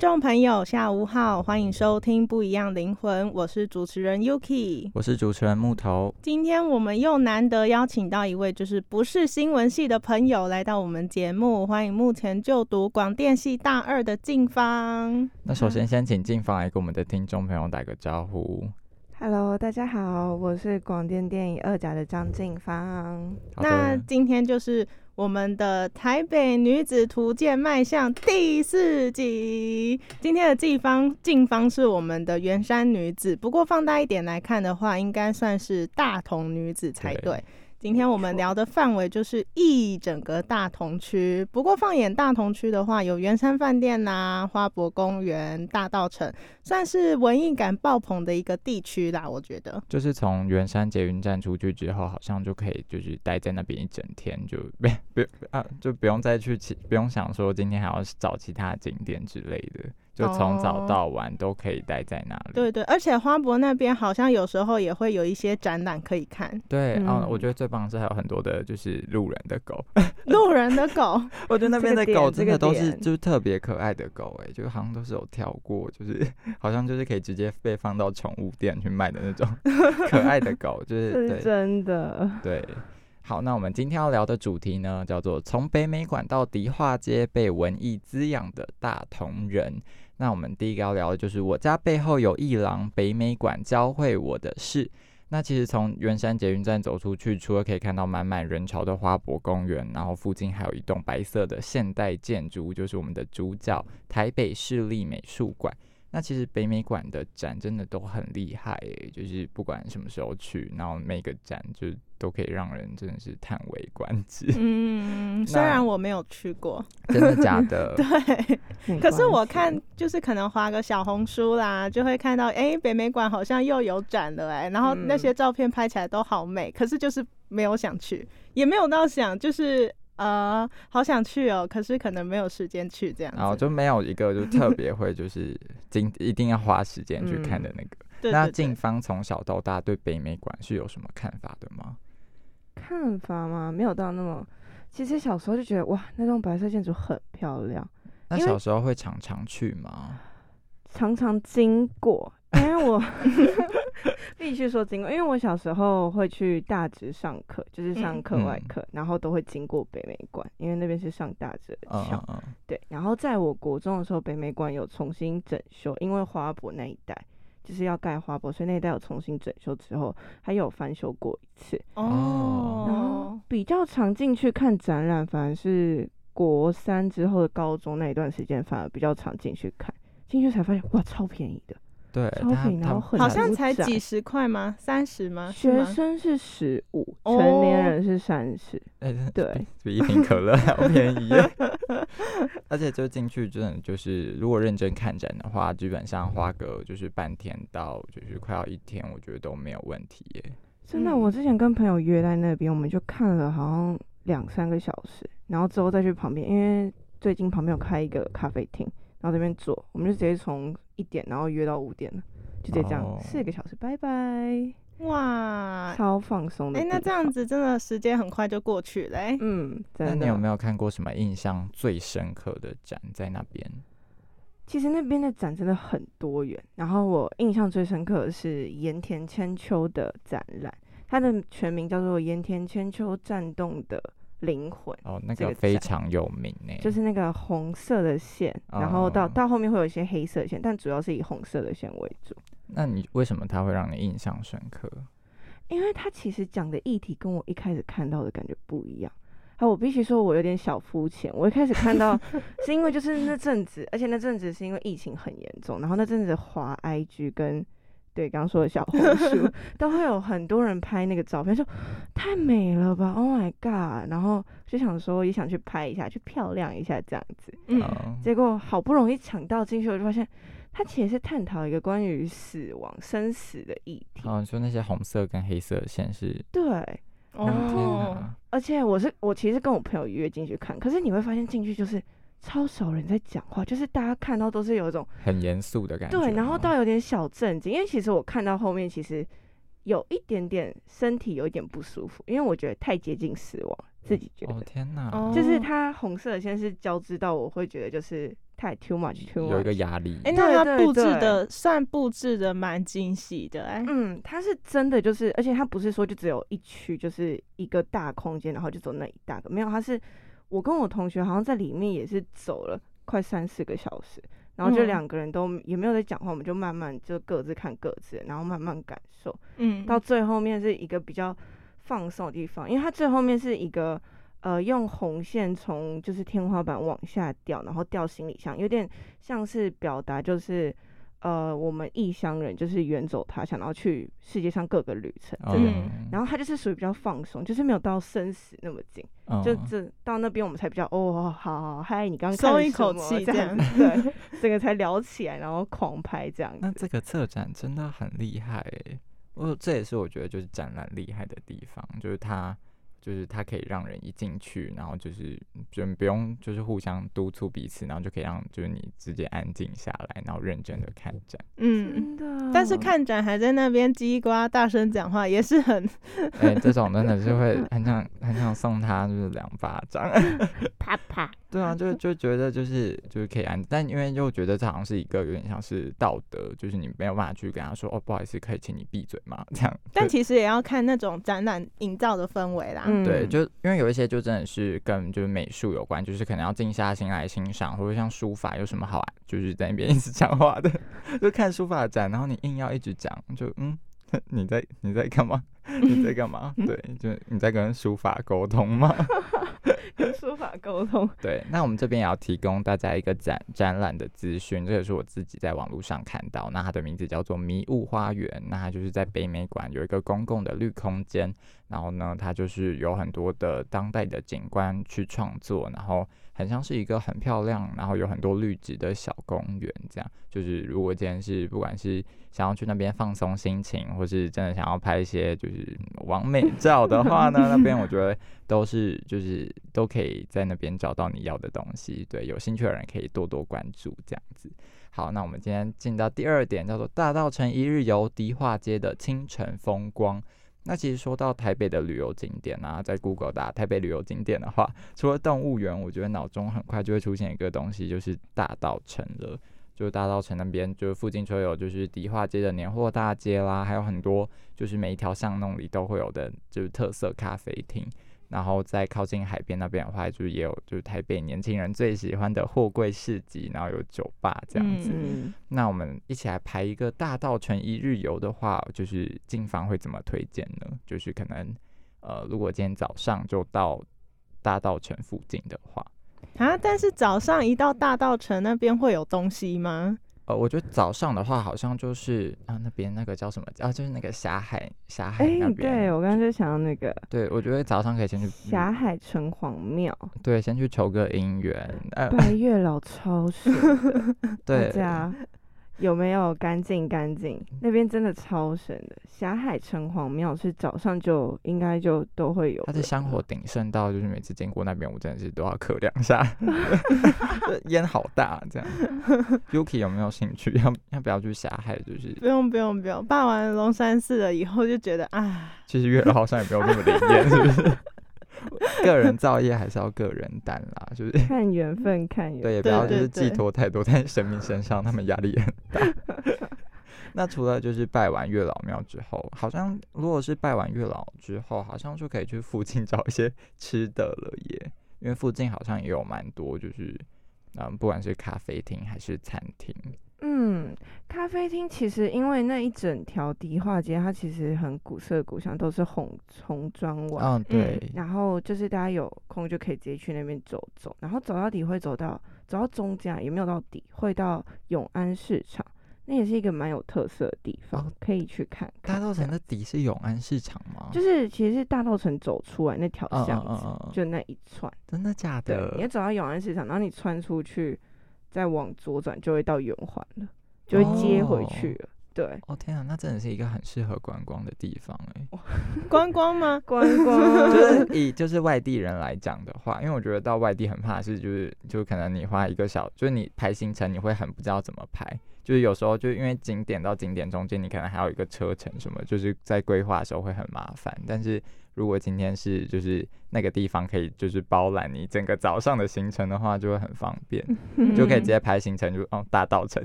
众朋友，下午好，欢迎收听《不一样灵魂》，我是主持人 Yuki。我是主持人木头。今天我们又难得邀请到一位就是不是新闻系的朋友来到我们节目，欢迎目前就读广电系大二的静芳。那首先先请静芳来跟我们的听众朋友打个招呼。Hello，大家好，我是广电电影二甲的张静芳。那今天就是我们的台北女子图鉴迈向第四集。今天的近方近方是我们的圆山女子，不过放大一点来看的话，应该算是大同女子才对。对今天我们聊的范围就是一整个大同区，不过放眼大同区的话，有圆山饭店呐、花博公园、大道城，算是文艺感爆棚的一个地区啦。我觉得。就是从圆山捷运站出去之后，好像就可以就是待在那边一整天，就不不啊，就不用再去其不用想说今天还要找其他景点之类的，就从早哦到晚都可以待在那里。对对，而且花博那边好像有时候也会有一些展览可以看。对，嗯、嗯我觉得最棒是还有很多的就是路人的狗，路人的狗，我觉得那边的狗真的都是就是特别可爱的狗、哎，就好像都是有跳过，就是 好像就是可以直接被放到宠物店去卖的那种可爱的狗，就是真的，对。好，那我们今天要聊的主题呢，叫做从北美馆到迪化街被文艺滋养的大同人。那我们第一个要聊的就是我家背后有一廊北美馆教会我的事。那其实从圆山捷运站走出去，除了可以看到满满人潮的花博公园，然后附近还有一栋白色的现代建筑，就是我们的主角台北市立美术馆。那其实北美馆的展真的都很厉害诶，就是不管什么时候去，然后每个展就都可以让人真的是叹为观止。嗯，虽然我没有去过，真的假的？对，可是我看就是可能划个小红书啦，就会看到，哎、北美馆好像又有展了、哎，然后那嗯些照片拍起来都好美，可是就是没有想去，也没有到想，就是呃，好想去哦，可是可能没有时间去这样子。然后就没有一个就特别会就是今一定要花时间去看的那个。那静芳从小到大对北美馆是有什么看法的吗？看法吗？没有到那么。其实小时候就觉得哇，那栋白色建筑很漂亮，那小时候会常常去吗？常常经过。因为我 必须说经过，因为我小时候会去大直上课，就是上课外嗯课，然后都会经过北美馆，因为那边是上大直的嗯校嗯。嗯，对，然后在我国中的时候，北美馆有重新整修，因为花博那一带就是要盖花博，所以那一带有重新整修之后，还有翻修过一次。哦然后哦，比较常进去看展览，反而是国三之后的高中那一段时间，反而比较常进去看。进去才发现，哇，超便宜的，对，超他他便宜然后很好像才几十块吗？三十吗？是学生是十五，哦成年人是三十。哎对，比一瓶可乐还要 便宜。而且就进去真的就是，如果认真看展的话，基本上花个就是半天到就是快要一天，我觉得都没有问题耶。真的，嗯我之前跟朋友约在那边，我们就看了好像两三个小时，然后之后再去旁边，因为最近旁边有开一个咖啡厅，然后这边坐，我们就直接从一点然后约到五点了，就直接这样哦四个小时，拜拜。哇，超放松的哎、地方。那这样子真的时间很快就过去了、哎嗯，那真的。你有没有看过什么印象最深刻的展在那边？其实那边的展真的很多元，然后我印象最深刻的是盐田千秋的展览，它的全名叫做盐田千秋战动的灵魂，哦，那这个个非常有名呢，就是那个红色的线，然后到哦到后面会有一些黑色的线，但主要是以红色的线为主，那你为什么它会让你印象深刻？因为它其实讲的议题跟我一开始看到的感觉不一样。啊，我必须说，我有点小肤浅。我一开始看到 是因为就是那阵子，而且那阵子是因为疫情很严重，然后那阵子滑 IG 跟对刚刚说的小红书 都会有很多人拍那个照片，说太美了吧，Oh my god！然后就想说也想去拍一下，去漂亮一下这样子。嗯，嗯结果好不容易抢到进去，我就发现它其实是探讨一个关于死亡、生死的议题。哦，你说那些红色跟黑色的线是？对，天哦，哪而且我是我其实跟我朋友约进去看，可是你会发现进去就是超少人在讲话，就是大家看到都是有一种很严肃的感觉。对，然后到有点小震惊，因为其实我看到后面其实有一点点身体有一点不舒服，因为我觉得太接近死亡，自己觉得。哦天哪，哦就是它红色的线是交织到，我会觉得就是太 too much too much。有一个压力。哎、对那它布置的算布置的蛮精细的、哎、嗯，它是真的就是，而且它不是说就只有一区，就是一个大空间，然后就走那一大个，没有，它是我跟我同学好像在里面也是走了快三四个小时，然后就嗯。两个人都也没有在讲话，我们就慢慢就各自看各自，然后慢慢感受，嗯，到最后面是一个比较放松的地方，因为它最后面是一个呃用红线从就是天花板往下掉，然后掉行李箱，有点像是表达就是呃我们异乡人就是远走他乡，然后去世界上各个旅程这个。嗯，然后他就是属于比较放松，就是没有到生死那么近，就嗯这到那边我们才比较哦，好好嗨，你刚刚松一口气这样子，对，整个才聊起来，然后狂拍这样子。那这个策展真的很厉害诶，我这也是我觉得就是展览厉害的地方，就是它就是它可以让人一进去，然后就是就不用就是互相督促彼此，然后就可以让就是你直接安静下来，然后认真的看展。嗯。真的，但是看展还在那边叽呱大声讲话，也是很哎、这种真的是会很想很想送他就是两巴掌。啪啪，对啊，就就觉得就是就是可以安，但因为又觉得这好像是一个有点像是道德，就是你没有办法去跟他说哦，不好意思，可以请你闭嘴吗？这样。但其实也要看那种展览营造的氛围啦。嗯对，就因为有一些就真的是跟就是美术有关，就是可能要静下心来欣赏，或者像书法有什么好，就是在那边一直讲话的，就看书法展，然后你硬要一直讲，就嗯，你在你在干嘛？你在干嘛？对，就你在跟书法沟通吗？书法沟通，对，那我们这边也要提供大家一个展展览的资讯，这也是我自己在网络上看到，那它的名字叫做迷雾花园，那它就是在北美馆有一个公共的绿空间，然后呢，它就是有很多的当代的景观去创作，然后很像是一个很漂亮，然后有很多绿植的小公园，这样就是如果今天是不管是想要去那边放松心情，或是真的想要拍一些就是完美 照的话呢，那边我觉得都是就是都可以在那边找到你要的东西。对，有兴趣的人可以多多关注这样子。好，那我们今天进到第二点，叫做大道城一日游迪化街的清晨风光。那其实说到台北的旅游景点啊，在 Google 打台北旅游景点的话，除了动物园，我觉得脑中很快就会出现一个东西，就是大道城了。就大道城那边，就是附近就有就是迪化街的年货大街啦，还有很多就是每一条巷弄里都会有的，就是特色咖啡厅。然后在靠近海边那边的话，就是也有就是台北年轻人最喜欢的货柜市集，然后有酒吧这样子。嗯，那我们一起来排一个大道城一日游的话，就是进房会怎么推荐呢？就是可能呃，如果今天早上就到大道城附近的话，啊，但是早上一到大道城那边会有东西吗？呃，我觉得早上的话好像就是啊那边那个叫什么啊，就是那个霞海霞海哎、那边。对我刚刚就想到那个对，我觉得早上可以先去霞海城隍庙，对，先去求个姻缘。呃，白月老超神的，大对，家有没有干净干净？那边真的超神的。霞海城隍庙是早上就应该就都会有，它的香火鼎盛到，就是每次经过那边，我真的是都要咳两下，烟好大这样。Yuki 有没有兴趣？要要不要去霞海？就是不用不用不用，拜完龙山寺了以后就觉得啊，其实月老好像也没有那么灵验，是不是？个人造业还是要个人担啦，就是看缘分，看缘对，也。不要就是对对寄托太多在神明身上，他们压力也很大。那除了就是拜完月老庙之后，好像如果是拜完月老之后，好像就可以去附近找一些吃的了耶，因为附近好像也有蛮多就是嗯，不管是咖啡厅还是餐厅，嗯，咖啡厅其实因为那一整条迪化街，它其实很古色古香，都是红红砖瓦。嗯，对，然后就是大家有空就可以直接去那边走走，然后走到底会走到走到中间，也没有到底，会到永安市场，那也是一个蛮有特色的地方，哦可以去看看。大稻城的底是永安市场吗？就是其实是大稻城走出来那条嗯巷子，嗯嗯嗯，就那一串。真的假对，的你？要走到永安市场，然后你穿出去，再往左转就会到圆环了，就会接回去了。对，哦天啊，那真的是一个很适合观光的地方哎。观光吗？观光 就是以就是外地人来讲的话，因为我觉得到外地很怕是就是就可能你花一个小，就是你排行程你会很不知道怎么排，就是有时候就因为景点到景点中间你可能还有一个车程什么，就是在规划的时候会很麻烦。但是如果今天是就是那个地方可以就是包揽你整个早上的行程的话，就会很方便，就可以直接 排行程就哦大道城，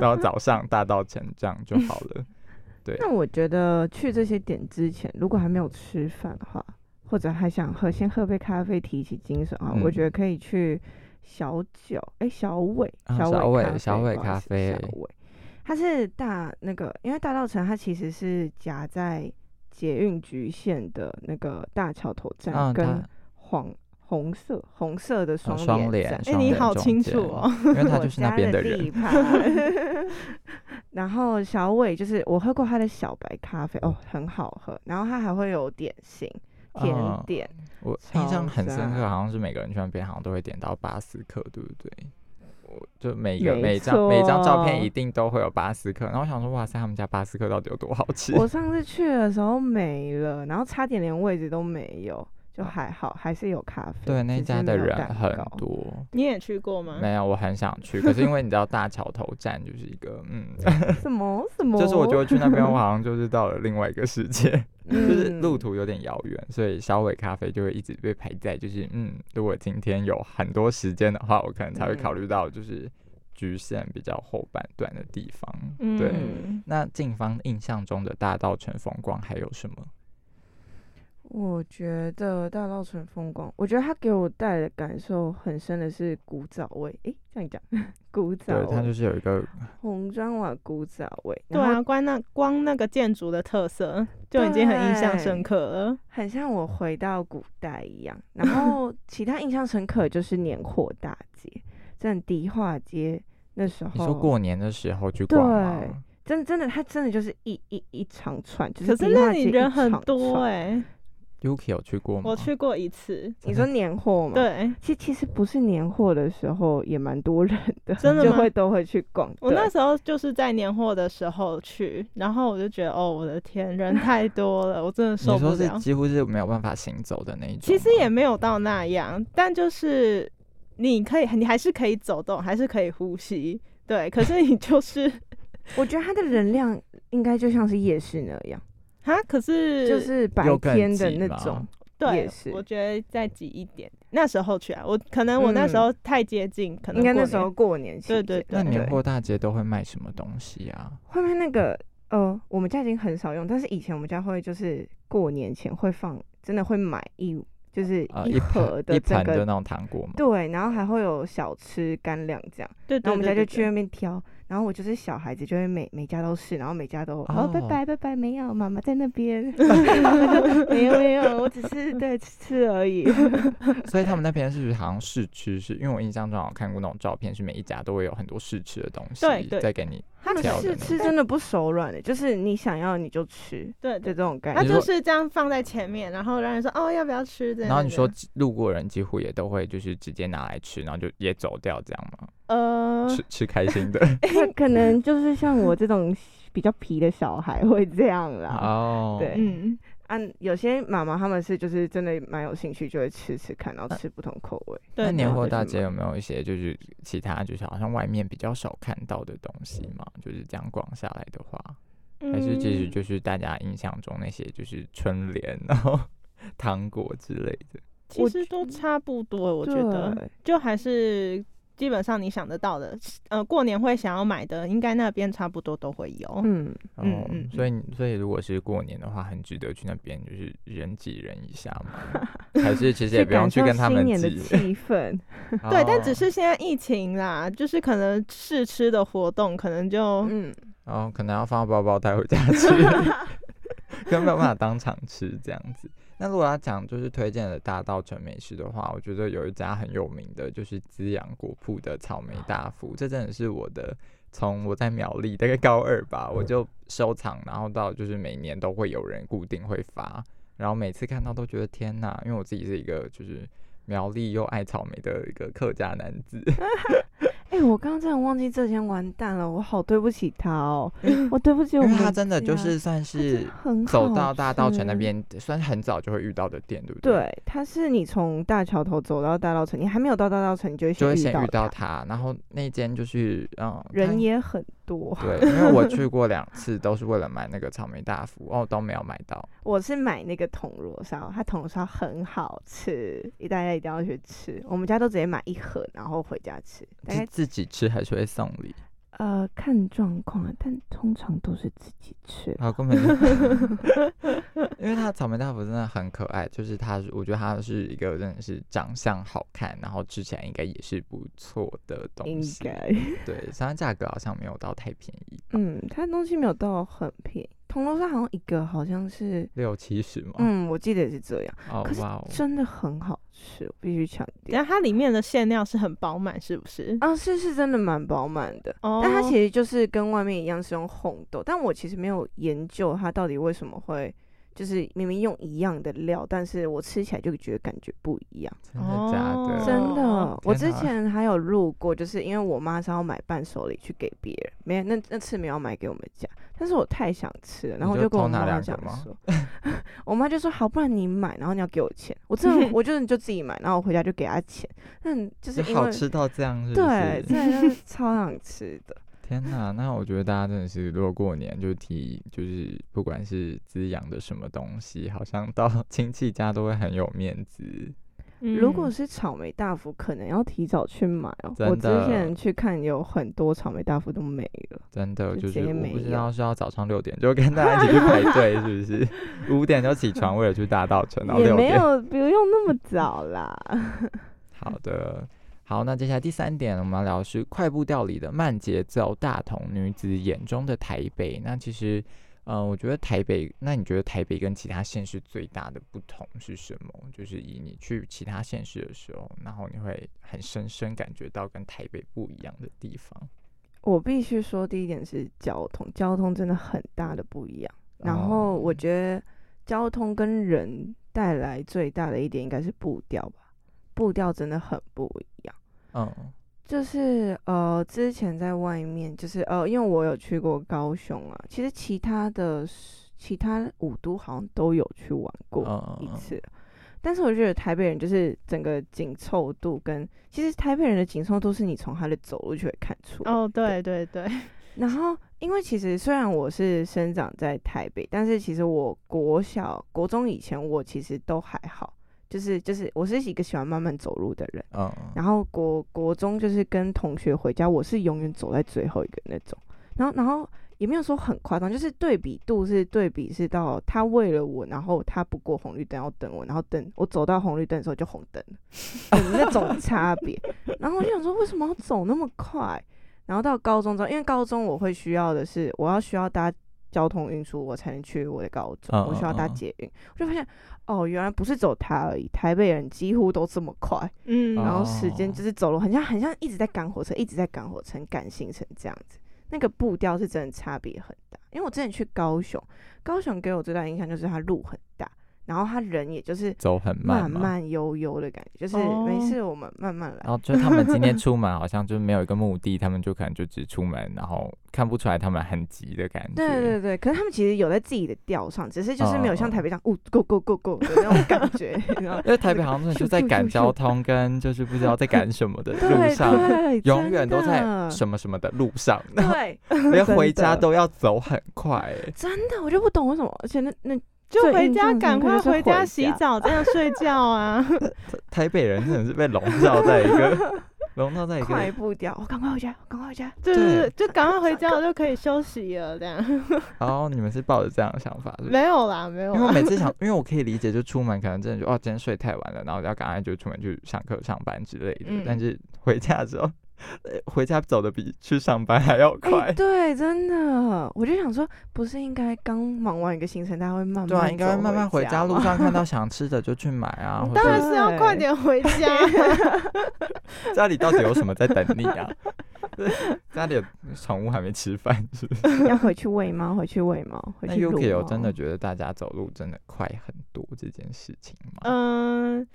然后早上大道城这样就好了。对，那我觉得去这些点之前，如果还没有吃饭的话，或者还想喝，先喝杯咖啡提起精神啊，我嗯。觉得可以去小九，哎、小伟，小伟伟咖啡，小伟咖啡小伟，它是大那个，因为大道城它其实是夹在捷运局线的那个大桥头站嗯，跟它黄红色红色的双双联站。哎、你好清楚哦。因为 他就是那边的边人然后小伟就是我喝过他的小白咖啡哦，很好喝。然后他还会有点心、甜嗯点，我印象很深刻，好像是每个人去那边好像都会点到巴斯克，对不对？我就每一个每张每张照片一定都会有巴斯克，然后我想说，哇塞，他们家巴斯克到底有多好吃？我上次去的时候没了，然后差点连位置都没有，就还好，还是有咖啡。对，那家的人很。多。你也去过吗？没有，我很想去，可是因为你知道大桥头站就是一个，嗯，什么什么？就是我觉得去那边 我好像就是到了另外一个世界，就是嗯路途有点遥远，所以小伟咖啡就会一直被排在，就是嗯，如果今天有很多时间的话，我可能才会考虑到就是局限比较后半段的地方。对，嗯那静芳印象中的大道城风光还有什么？我觉得大稻城风光，我觉得它给我带来的感受很深的是古早味。诶，这样讲，古早对，它，就是有一个红砖瓦古早味，对啊，光那光那个建筑的特色就已经很印象深刻了。很像我回到古代一样。然后 其他印象深刻的就是年货大街，在迪化街那时候，你说过年的时候去逛吗？对真真的，它真的就是一一一长串，就可是迪化那里人街一长很多串哎、Yuki 有去过吗？我去过一次。你说年货吗？。对，其其实不是年货的时候也蛮多人的，真的就会都会去逛。我那时候就是在年货的时候去，然后我就觉得，哦，我的天，人太多了，我真的受不了。说是几乎是没有办法行走的那一种？其实也没有到那样，但就是你可以，你还是可以走动，还是可以呼吸。对，可是你就是我觉得它的人量应该就像是夜市那样，啊，可是就是白天的那种。对我觉得再挤一点。那时候去啊，我可能我那时候太接近，可能应该那时候过年期对间。对对那年货大街都会卖什么东西啊？后面那个呃，我们家已经很少用，但是以前我们家会就是过年前会放，真的会买一就是呃，一盒的整个那种糖果嘛？对，然后还会有小吃干粮这样，对对然后我们家对对就去那边挑，然后我就是小孩子，就会每每家都是，然后每家都哦拜哦拜拜拜，没有妈妈在那边，没有没有，我只是对吃吃而已。所以他们那边是不是好像试吃是？因为我印象中好像看过那种照片，是每一家都会有很多试吃的东西对对再给你他们试挑的那吃真的不手软的，就是你想要你就吃对对，的这种概他念。你说就是这样放在前面，然后让人说哦要不要吃这样。然后你说路过人几乎也都会就是直接拿来吃，然后就也走掉这样吗？呃，吃吃开心的 可能就是像我这种 比较皮的小孩会这样啦。哦。对嗯，按有些妈妈他们是就是真的蛮有兴趣，就会吃吃看，然后吃不同口味。那年货大街有没有一些就是其他就是好像外面比较少看到的东西嘛？就是这样逛下来的话，还是其实嗯就是大家印象中那些就是春联，然后 糖果之类的。其实都差不多，我觉得就还是基本上你想得到的，呃，过年会想要买的，应该那边差不多都会有。嗯，嗯所以所以如果是过年的话，很值得去那边就是人挤人一下嘛，还是其实也不用去跟他们新年的挤。气氛。对，但只哦是现在疫情啦，就是可能试吃的活动，可能就嗯，然后可能要放包包带回家吃，根本没有办法当场吃这样子。那如果要讲就是推荐的大稻城美食的话，我觉得有一家很有名的，就是滋养果铺的草莓大福，这真的是我的。从我在苗栗大概高二吧，我就收藏，然后到就是每年都会有人固定会发，然后每次看到都觉得天哪，因为我自己是一个就是苗栗又爱草莓的一个客家男子，哎、我刚刚真的忘记这间，完蛋了，我好对不起他哦，我对不起我们，因为他真的就是算是很好走到大稻城那边，算是很早就会遇到的店，对不对？对，它是你从大桥头走到大稻城，你还没有到大稻城，你就会就会先遇遇到他，然后那间就是嗯，人也很多。对，因为我去 过两次，都是为了买那个草莓大福，哦，都没有买到。我是买那个铜锣烧，它铜锣烧很好吃，大家一定要去吃。我们家都直接买一盒，然后回家吃。大概是自己吃还是会送礼？呃看状况啊，但通常都是自己吃。然后根本就，因为它草莓大福真的很可爱，就是它，我觉得它是一个真的是长相好看，然后吃起来应该也是不错的东应西。该，对，虽然价格好像没有到太便宜，嗯，它东西没有到很便宜。铜锣烧好像一个好像是，六七十嘛。嗯，我记得也是这样，哦可是哇哦，真的很好吃，我必须强调。然后它里面的馅料是很饱满，是不是？啊，是是真的蛮饱满的，哦但它其实就是跟外面一样是用红豆，但我其实没有研究它到底为什么会，就是明明用一样的料，但是我吃起来就觉得感觉不一样。真的假哦的？真的哦，我之前还有录过，就是因为我妈是要买伴手礼去给别人，没那那次没有买给我们家，但是我太想吃了，然后我就跟我妈妈讲说，我妈就说好，不然你买，然后你要给我钱，我真的 我就是就自己买，然后我回家就给她钱，但就是因为就好吃到这样是不对，真的是 超想吃的。天哪，那我觉得大家真的是，如果过年就提，就是不管是滋养的什么东西，好像到 亲戚家都会很有面子。如果嗯是草莓大福，可能要提早去买哦。我之前去看，有很多草莓大福都没了。真的就就是我不知道是要早上六点就跟大家一起去排 队，是不是？五点就起床为了去大稻城，然后也六点。没有，不用那么早啦。好的，好，那接下来第三点我们要聊的是快步调里的慢节奏大同女子眼中的台北。那其实，呃，我觉得台北，那你觉得台北跟其他县市最大的不同是什么？就是以你去其他县市的时候，然后你会很深深感觉到跟台北不一样的地方。我必须说，第一点是交通，交通真的很大的不一样。然后我哦觉得交通跟人带来最大的一点应该是步调吧，步调真的很不一样。嗯，就是呃，之前在外面，就是呃，因为我有去过高雄啊，其实其他的其他五都好像都有去玩过嗯一次，但是我觉得台北人就是整个紧凑度跟，其实台北人的紧凑度是你从他的走路就会看出来。哦，对对对，然后，因为其实虽然我是生长在台北，但是其实我国小、国中以前我其实都还好，就是就是我是一个喜欢慢慢走路的人。嗯，然后国国中就是跟同学回家，我是永远走在最后一个那种。然后然后也没有说很夸张，就是对比度是对比是到他为了我，然后他不过红绿灯要等我，然后等我走到红绿灯的时候就红灯了，那种 差别。然后我就想说，为什么要走那么快？然后到高中之后，因为高中我会需要的是，我要需要搭交通运输，我才能去我的高中，嗯我需要搭捷运。我就发现，哦，原来不是走它而已，台北人几乎都这么快。嗯，然后时间哦就是走路，很像很像一直在赶火车，一直在赶火车，赶行程这样子。那个步调是真的差别很大。因为我之前去高雄，高雄给我最大的印象就是它路很大，然后他人也就是走很慢慢慢悠悠的感觉，就是哦没事我们慢慢来。然后就他们今天 出门好像就没有一个目的，他们就可能就只出门，然后看不出来他们很急的感觉。对对对，可是他们其实有在自己的调上，只是就是没有像哦台北这样，哦，go go go go 的那种感觉，你知道因为台北好像就在赶交通，跟就是不知道在赶什么的路对上，对，永远都在什么什么的路上，对，连回家都要走很快、欸。真的我就不懂为什么，而且那那就回家赶快回家洗澡，这样睡觉啊。台北人真的是被笼罩在一个笼罩在一个快个，步调，我赶快回家，赶快回家。对对就赶快回家，我就可以休息了，这样。然后你们是抱着这样的想法，是不是？没有啦，没有因为我。每次想，因为我可以理解，就出门可能真的就哦，今天睡太晚了，然后要赶快就出门去上课、上班之类的。嗯但是回家之后，呃回家走的比去上班还要哎、快。对，真的，我就想说，不是应该刚忙完一个行程，大家会慢慢对啊，应该会慢慢回家，路上看到 想吃的就去买啊，当然是要快点回家。家里到底有什么在等你啊？家里宠物还没吃饭，是不是？要回去喂猫，回去喂猫，回那去有真的觉得大家走路真的快很多这件事情吗？嗯，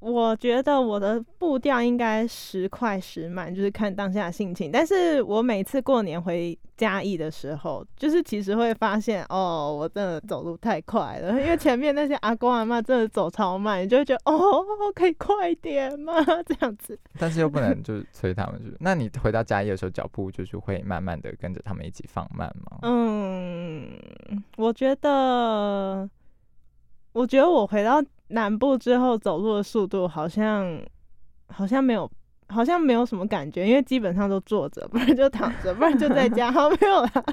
我觉得我的步调应该时快时慢，就是看当下心情。但是我每次过年回嘉义的时候，就是其实会发现，哦，我真的走路太快了，因为前面那些阿公阿妈真的走超慢，你就会觉得，哦，可以快一点吗？这样子。但是又不能 就是催他们，就是那你回到家里的时候，脚步就是会慢慢的跟着他们一起放慢吗？嗯，我觉得，我觉得我回到南部之后走路的速度好像好像没有，好像没有什么感觉，因为基本上都坐着，不然就躺着，不然就在家，好没有啦。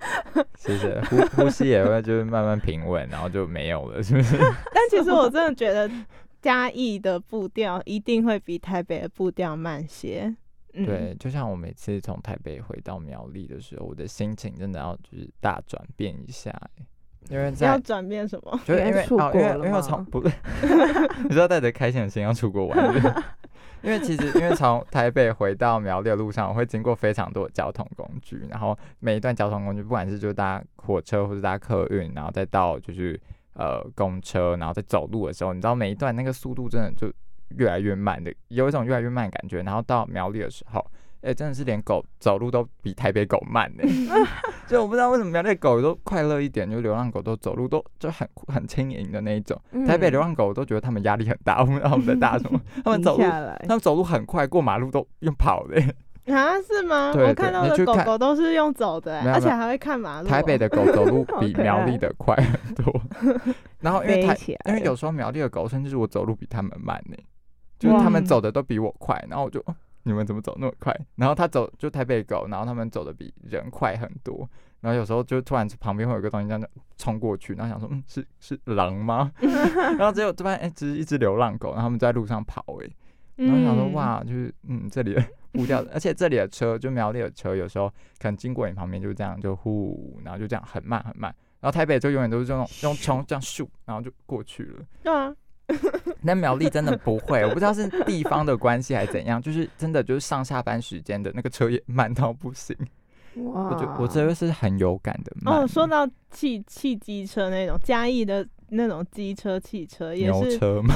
谢谢，呼呼吸也会就是慢慢平稳，然后就没有了，是不是？但其实我真的觉得嘉义的步调一定会比台北的步调慢些。嗯，对，就像我每次从台北回到苗栗的时候，我的心情真的要就是大转变一下欸，因为要在转变什么？就是因为出哦，因为国了因为从不是，你知道带着开心的心要出国玩，是 是因为其实因为从台北回到苗栗的路上，我会经过非常多的交通工具，然后每一段交通工具，不管是就搭火车或者搭客运，然后再到就是呃公车，然后再走路的时候，你知道每一段那个速度真的就越来越慢的，有一种越来越慢的感觉。然后到苗栗的时候，哎、真的是连狗走路都比台北狗慢呢、就我不知道为什么苗栗狗都快乐一点，就流浪狗都走路都就很很轻盈的那一种。台北流嗯浪狗都觉得他们压力很大，我不知道他们在打什么，他们走路下来他，们走路很快，过马路都用跑的欸。啊，是吗？对我看到的狗狗都是用走的、而且还会看马路哦、台北的狗走路比苗栗的快很多，然后因为台因为有时候苗栗的狗甚至是我走路比他们慢呢，就是他们走的都比我快，然后我就、哦你们怎么走那么快？然后他走就台北狗，然后他们走的比人快很多，然后有时候就突然旁边会有个东西这样冲过去，然后想说嗯是是狼吗？然后结果突然哎只是一只流浪狗，然后他们在路上跑哎、然后想说嗯，哇就是嗯这里的步调，而且这里的车就苗栗的车有时候可能经过你旁边就这样就呼，然后就这样很慢很慢。然后台北就永远都是这种用冲这样咻，然后就过去了。对啊，但苗栗真的不会，我不知道是地方的关系还是怎样，就是真的就是上下班时间的那个车也慢到不行。哇，我觉我这个是很有感的慢。哦，说到汽汽机车那种嘉义的那种机车汽车也牛是，车吗？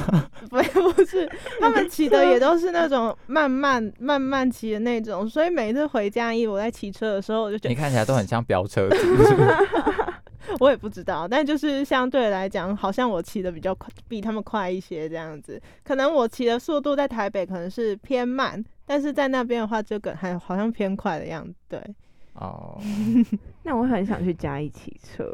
不 不是，他们骑的也都是那种慢慢慢慢骑的那种，所以每次回嘉义，我在骑车的时候，我就觉得你看起来都很像飙车子，是不是我也不知道，但就是相对来讲，好像我骑的比较快，比他们快一些这样子。可能我骑的速度在台北可能是偏慢，但是在那边的话就跟还好像偏快的样子。对，哦，那我很想去嘉义骑车、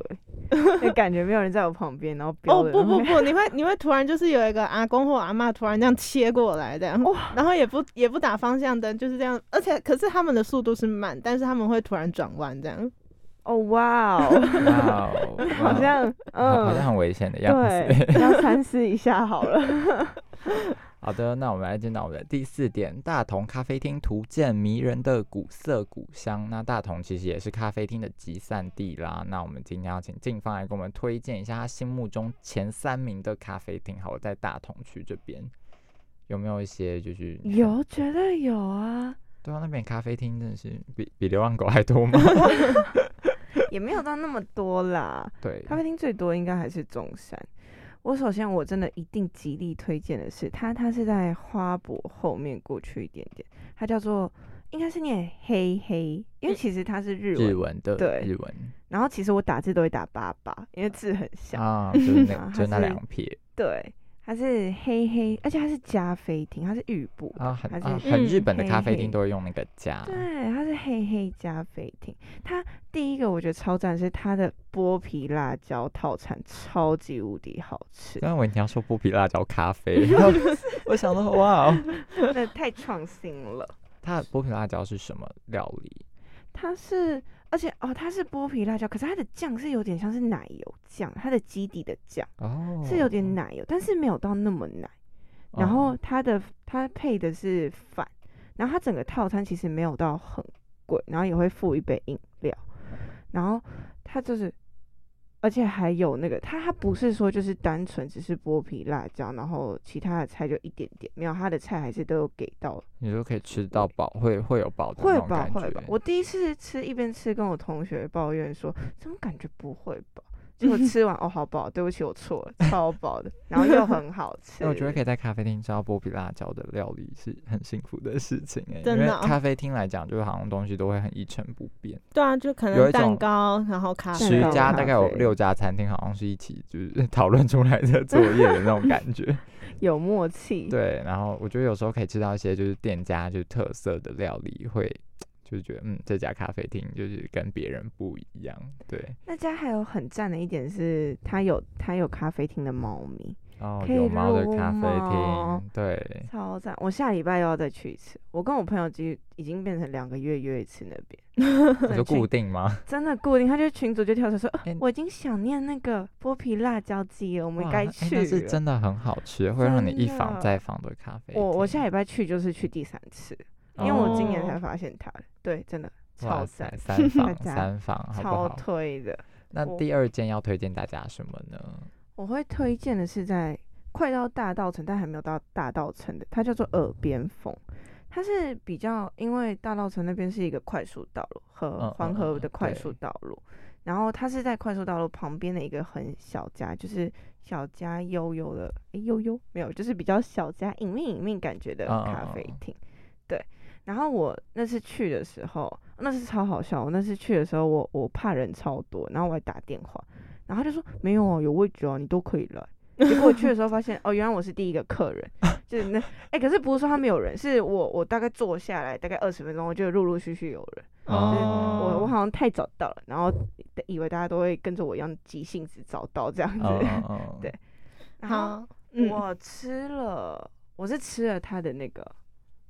欸，就感觉没有人在我旁边，然后 飙哦的不不不，你会你会突然就是有一个阿公或阿嬷突然这样切过来这样，然后也不也不打方向灯，就是这样，而且可是他们的速度是慢，但是他们会突然转弯这样。哦哇哦，好像好好像嗯，很危险的样子。对，要三思一下好了。好的，那我们来进到我们的第四点，大同咖啡厅图鉴迷人的古色古香。那大同其实也是咖啡厅的集散地啦。那我们今天要请静芳来给我们推荐一下他心目中前三名的咖啡厅，好，在大同区这边有没有一些就是有，绝对有啊。对啊，那边咖啡厅真的是比比流浪狗还多吗？也没有到那么多啦。对，咖啡厅最多应该还是中山。我首先我真的一定极力推荐的是它，它是在花博后面过去一点点，它叫做应该是念黑黑，因为其实它是日文，日文的对日文然后其实我打字都会打八八，因为字很像。啊，就是那啊就那两撇对，它是黑黑，而且它是加啡厅，它是玉布，啊，很它是啊很日嗯本的咖啡厅都会用那个加，对，它是黑黑加啡厅。它第一个我觉得超赞是它的剥皮辣椒套餐，超级无敌好吃，刚刚我一定要说剥皮辣椒咖啡，我想说哇哦，真的太创新了。它的剥皮辣椒是什么料理？它是，而且哦，它是剥皮辣椒，可是它的酱是有点像是奶油酱，它的基底的酱哦，是有点奶油，但是没有到那么奶。然哦后。它的它配的是饭，然后它整个套餐其实没有到很贵，然后也会附一杯饮料，然后它就是，而且还有那个它它不是说就是单纯只是剥皮辣椒，然后其他的菜就一点点，没有它的菜还是都有给到，你就可以吃到饱，会会有饱的那会种感吧会饱。。我第一次吃一边吃跟我同学抱怨说，怎么感觉不会饱？结果 吃完哦好饱，对不起我错了，超饱的，然后又很好吃。那我觉得可以在咖啡厅吃到剥皮辣椒的料理是很幸福的事情哎、真的哦因为咖啡厅来讲，就是好像东西都会很一成不变。对啊，就可能蛋有一种糕，然后咖啡十家大概有六家餐厅，好像是一起就是讨论出来的作业的那种感觉。有默契。对，然后我觉得有时候可以吃到一些就是店家就是特色的料理，会就是觉得嗯这家咖啡厅就是跟别人不一样。对，那家还有很赞的一点是，它有它有咖啡厅的猫咪，哦，有猫的咖啡猫厅，对，超赞！我下礼拜又要再去一次。我跟我朋友已已经变成两个月约一次那边，你说固定吗？真的固定。他就群主就跳出来说、我已经想念那个剥皮辣椒鸡了，我们该去那是。真的很好吃，会让你一访再访的咖啡厅。我我下礼拜去就是去第三次，因为我今年才哦发现它的，对，真的超塞赞，三房三房，超？推的。那第二间要推荐大家什么呢？我会推荐的是在快到大道城，但还没有到大道城的，它叫做耳边风。它是比较，因为大道城那边是一个快速道路和嗯黄河的快速道路，然后它是在快速道路旁边的一个很小家，就是小家悠悠的，诶悠悠没有，就是比较小家隐秘隐秘感觉的咖啡厅。对，然后我那次去的时候，那是超好笑。我那次去的时候，我我怕人超多，然后我还打电话，然后他就说没有哦，有位置哦，你都可以来。结果我去的时候发现，哦，原来我是第一个客人，就是那，哎、可是不是说他没有人，是我我大概坐下来大概二十分钟，我就陆陆续续有人，就是哦我我好像太早到了，然后以为大家都会跟着我一样急性子早到这样子，嗯嗯嗯对然后我吃了，我是吃了他的那个，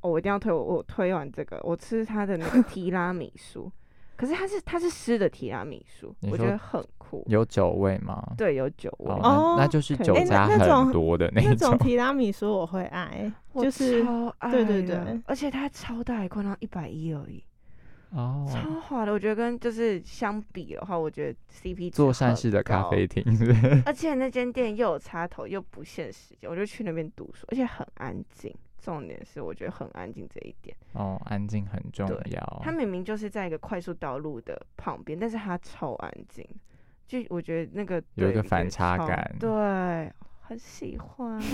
哦，我一定要推我，我推完这个，我吃他的那个 提拉米苏，可是它是它是湿的提拉米苏，你我觉得很酷，有酒味吗？对，有酒味，哦，哦那那就是可以诶那酒加那种很多的那种种。提拉米苏我会爱，我就是超爱对对的对而且它超大一块，然后一百一而已，哦，超好的，我觉得跟就是相比的话，我觉得 CP 值做善很事的咖高啡厅，是不是 而且那间店又有插头又不限时间，我就去那边读书，而且很安静。重点是我觉得很安静这一点。哦，安静很重要。它明明就是在一个快速道路的旁边，但是它超安静，就我觉得那个有一个反差感对，很喜欢。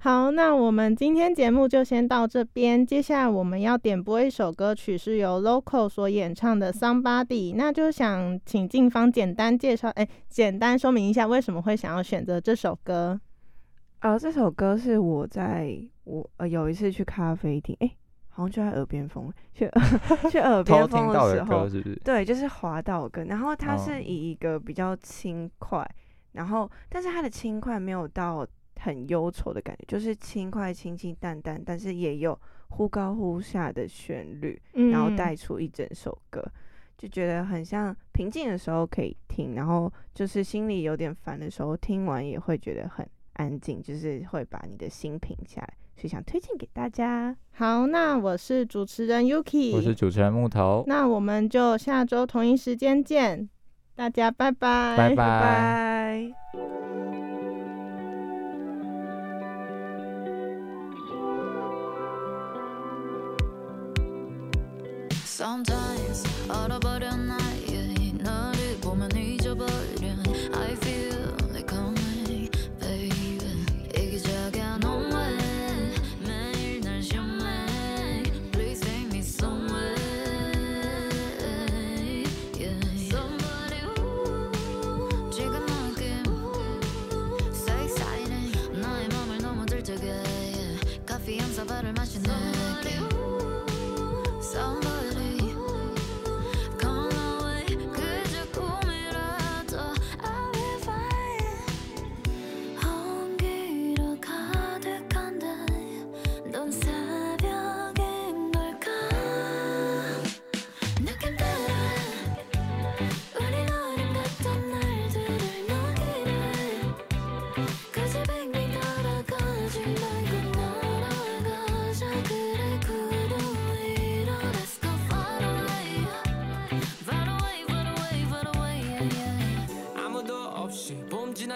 好，那我们今天节目就先到这边。接下来我们要点播一首歌曲，是由 Local 所演唱的《Somebody》。那就想请静芳简单介绍，哎、简单说明一下为什么会想要选择这首歌。呃，这首歌是我在我呃有一次去咖啡厅，哎、好像就在耳边风，去 去耳边风的的时候，是不是？对，就是滑到歌，然后它哦是以一个比较轻快，然后但是它的轻快没有到很忧愁的感觉，就是轻快、清清淡淡，但是也有忽高忽下的旋律，嗯然后带出一整首歌，就觉得很像平静的时候可以听，然后就是心里有点烦的时候听完也会觉得很安静，就是会把你的心平下来，所以想推荐给大家。好，那我是主持人 Yuki，我是主持人木头，那我们就下周同一时间见，大家拜拜，拜拜。拜。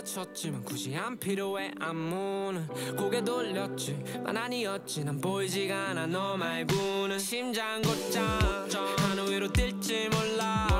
맞췄지만 굳이 안 필요해 안무는. 고개 돌렸지만 아니었지. 난 보이지가 않아. 너 말고는 심장 곧장 하늘 위로 뛸지 몰라.